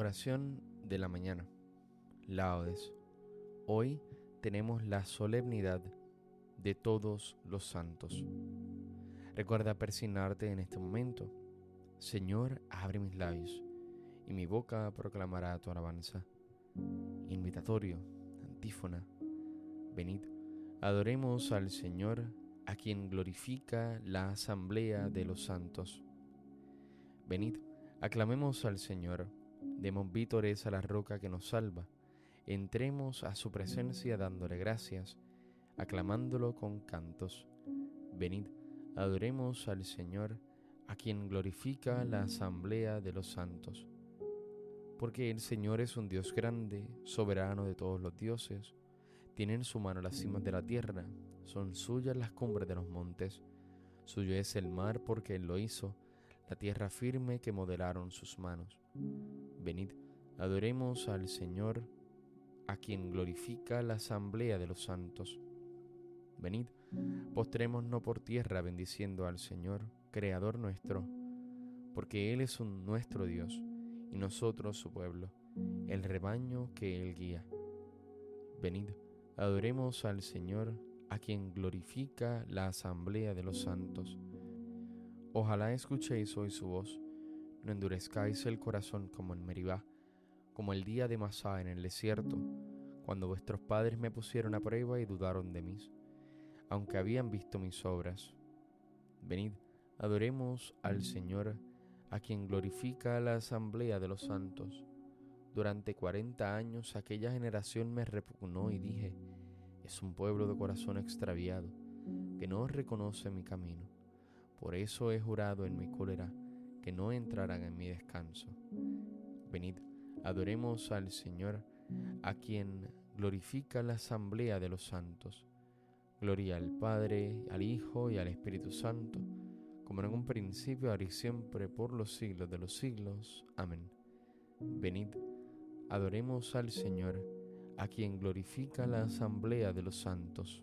Oración de la mañana. Laudes. Hoy tenemos la solemnidad de todos los santos. Recuerda persignarte en este momento. Señor, abre mis labios y mi boca proclamará tu alabanza. Invitatorio, antífona. Venid, adoremos al Señor, a quien glorifica la asamblea de los santos. Venid, aclamemos al Señor, demos vítores a la roca que nos salva, entremos a su presencia dándole gracias, aclamándolo con cantos. Venid, adoremos al Señor, a quien glorifica la asamblea de los santos. Porque el Señor es un Dios grande, soberano de todos los dioses, tiene en su mano las cimas de la tierra, son suyas las cumbres de los montes, suyo es el mar porque Él lo hizo, la tierra firme que modelaron sus manos. Venid, adoremos al Señor, a quien glorifica la asamblea de los santos. Venid, postrémonos por tierra bendiciendo al Señor, Creador nuestro, porque Él es nuestro Dios y nosotros su pueblo, el rebaño que Él guía. Venid, adoremos al Señor, a quien glorifica la asamblea de los santos. Ojalá escuchéis hoy su voz, no endurezcáis el corazón como en Meribá, como el día de Masá en el desierto, cuando vuestros padres me pusieron a prueba y dudaron de mí, aunque habían visto mis obras. Venid, adoremos al Señor, a quien glorifica la asamblea de los santos. Durante cuarenta años aquella generación me repugnó y dije, es un pueblo de corazón extraviado, que no reconoce mi camino. Por eso he jurado en mi cólera que no entrarán en mi descanso. Venid, adoremos al Señor, a quien glorifica la asamblea de los santos. Gloria al Padre, al Hijo y al Espíritu Santo, como en un principio, ahora y siempre, por los siglos de los siglos. Amén. Venid, adoremos al Señor, a quien glorifica la asamblea de los santos.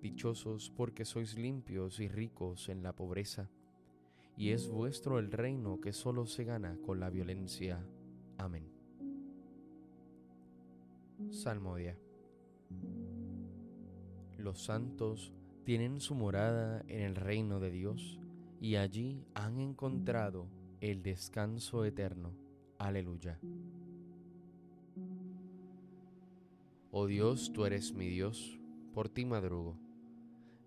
Dichosos porque sois limpios y ricos en la pobreza, y es vuestro el reino que solo se gana con la violencia. Amén. Salmodia. Los santos tienen su morada en el reino de Dios y allí han encontrado el descanso eterno. Aleluya. Oh Dios, tú eres mi Dios, por ti madrugo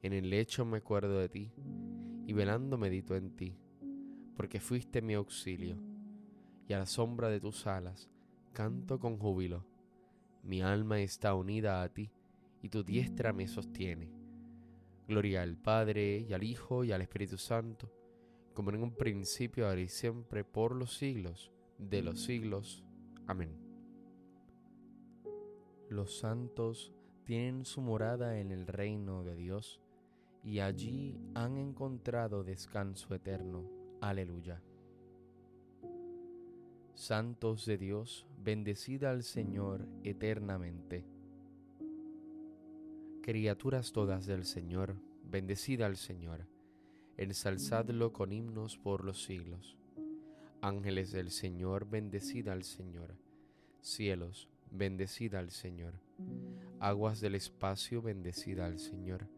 En el lecho me acuerdo de ti, y velando medito en ti, porque fuiste mi auxilio, y a la sombra de tus alas canto con júbilo. Mi alma está unida a ti, y tu diestra me sostiene. Gloria al Padre, y al Hijo, y al Espíritu Santo, como en un principio, ahora y siempre, por los siglos de los siglos. Amén. Los santos tienen su morada en el reino de Dios y allí han encontrado descanso eterno. Aleluya. Santos de Dios, bendecida al Señor eternamente. Criaturas todas del Señor, bendecida al Señor, ensalzadlo con himnos por los siglos. Ángeles del Señor, bendecida al Señor. Cielos, bendecida al Señor. Aguas del espacio, bendecida al Señor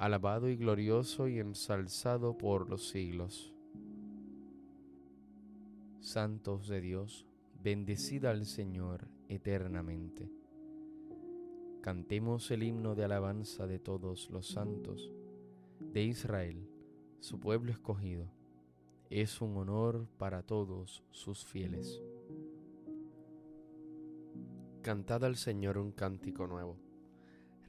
alabado y glorioso y ensalzado por los siglos. Santos de Dios, bendecida al Señor eternamente. Cantemos el himno de alabanza de todos los santos de Israel, su pueblo escogido. Es un honor para todos sus fieles. Cantad al Señor un cántico nuevo.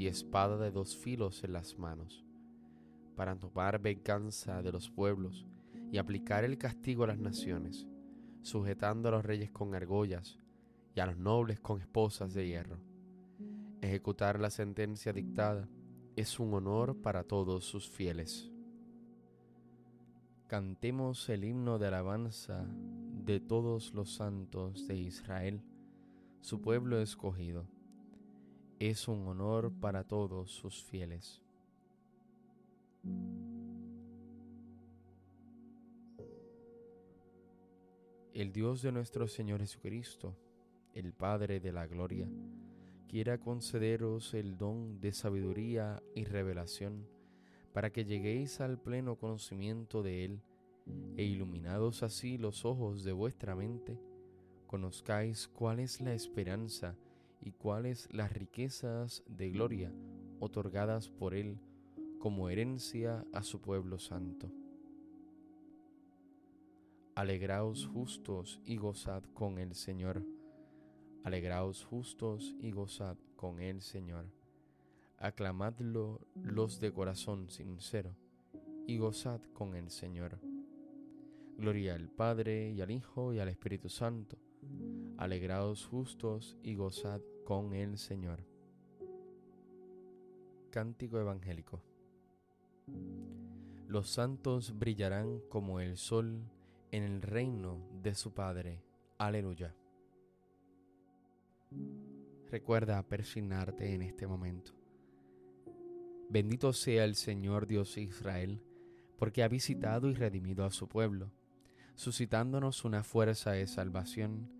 y espada de dos filos en las manos, para tomar venganza de los pueblos y aplicar el castigo a las naciones, sujetando a los reyes con argollas y a los nobles con esposas de hierro. Ejecutar la sentencia dictada es un honor para todos sus fieles. Cantemos el himno de alabanza de todos los santos de Israel su pueblo escogido. Es un honor para todos sus fieles. El Dios de nuestro Señor Jesucristo, el Padre de la Gloria, quiera concederos el don de sabiduría y revelación para que lleguéis al pleno conocimiento de Él e iluminados así los ojos de vuestra mente, conozcáis cuál es la esperanza y cuáles las riquezas de gloria otorgadas por Él como herencia a su pueblo santo. Alegraos justos y gozad con el Señor. Alegraos justos y gozad con el Señor. Aclamadlo los de corazón sincero y gozad con el Señor. Gloria al Padre y al Hijo y al Espíritu Santo Alegraos justos y gozad con el Señor. Cántico Evangélico. Los santos brillarán como el sol en el reino de su Padre. Aleluya. Recuerda persignarte en este momento. Bendito sea el Señor Dios de Israel, porque ha visitado y redimido a su pueblo suscitándonos una fuerza de salvación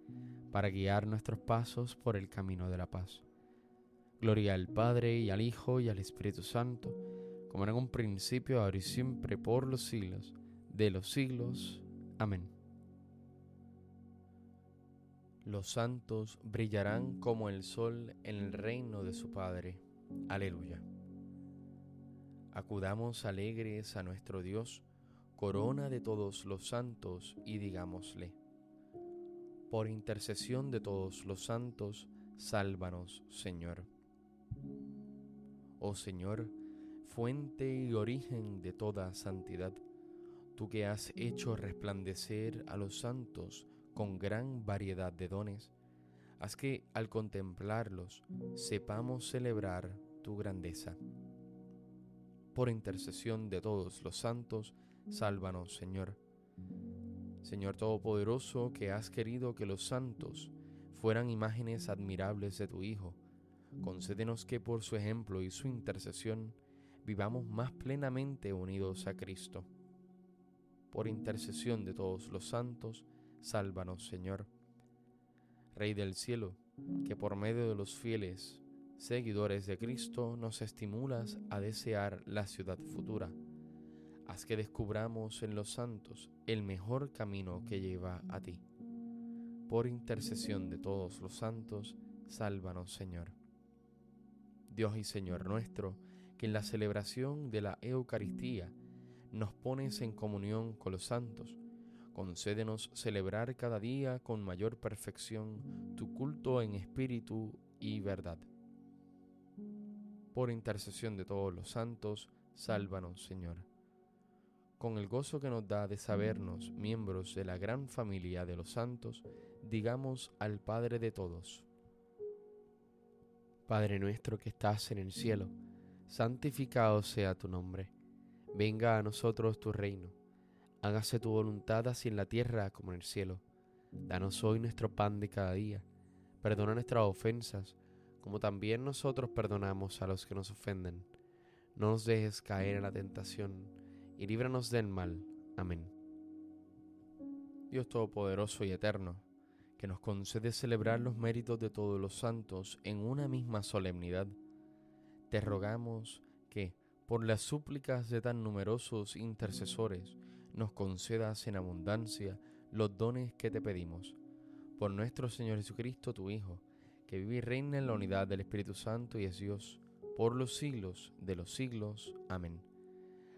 para guiar nuestros pasos por el camino de la paz. Gloria al Padre y al Hijo y al Espíritu Santo, como en un principio, ahora y siempre, por los siglos de los siglos. Amén. Los santos brillarán como el sol en el reino de su Padre. Aleluya. Acudamos alegres a nuestro Dios, corona de todos los santos, y digámosle, por intercesión de todos los santos, sálvanos, Señor. Oh Señor, fuente y origen de toda santidad, tú que has hecho resplandecer a los santos con gran variedad de dones, haz que al contemplarlos sepamos celebrar tu grandeza. Por intercesión de todos los santos, sálvanos, Señor. Señor Todopoderoso, que has querido que los santos fueran imágenes admirables de tu Hijo, concédenos que por su ejemplo y su intercesión vivamos más plenamente unidos a Cristo. Por intercesión de todos los santos, sálvanos, Señor. Rey del cielo, que por medio de los fieles seguidores de Cristo nos estimulas a desear la ciudad futura. Haz que descubramos en los santos el mejor camino que lleva a ti. Por intercesión de todos los santos, sálvanos, Señor. Dios y Señor nuestro, que en la celebración de la Eucaristía nos pones en comunión con los santos, concédenos celebrar cada día con mayor perfección tu culto en espíritu y verdad por intercesión de todos los santos, sálvanos, Señor. Con el gozo que nos da de sabernos miembros de la gran familia de los santos, digamos al Padre de todos. Padre nuestro que estás en el cielo, santificado sea tu nombre. Venga a nosotros tu reino. Hágase tu voluntad así en la tierra como en el cielo. Danos hoy nuestro pan de cada día. Perdona nuestras ofensas como también nosotros perdonamos a los que nos ofenden. No nos dejes caer en la tentación, y líbranos del mal. Amén. Dios Todopoderoso y Eterno, que nos concede celebrar los méritos de todos los santos en una misma solemnidad, te rogamos que, por las súplicas de tan numerosos intercesores, nos concedas en abundancia los dones que te pedimos. Por nuestro Señor Jesucristo, tu Hijo, que vive y reina en la unidad del Espíritu Santo y es Dios por los siglos de los siglos. Amén.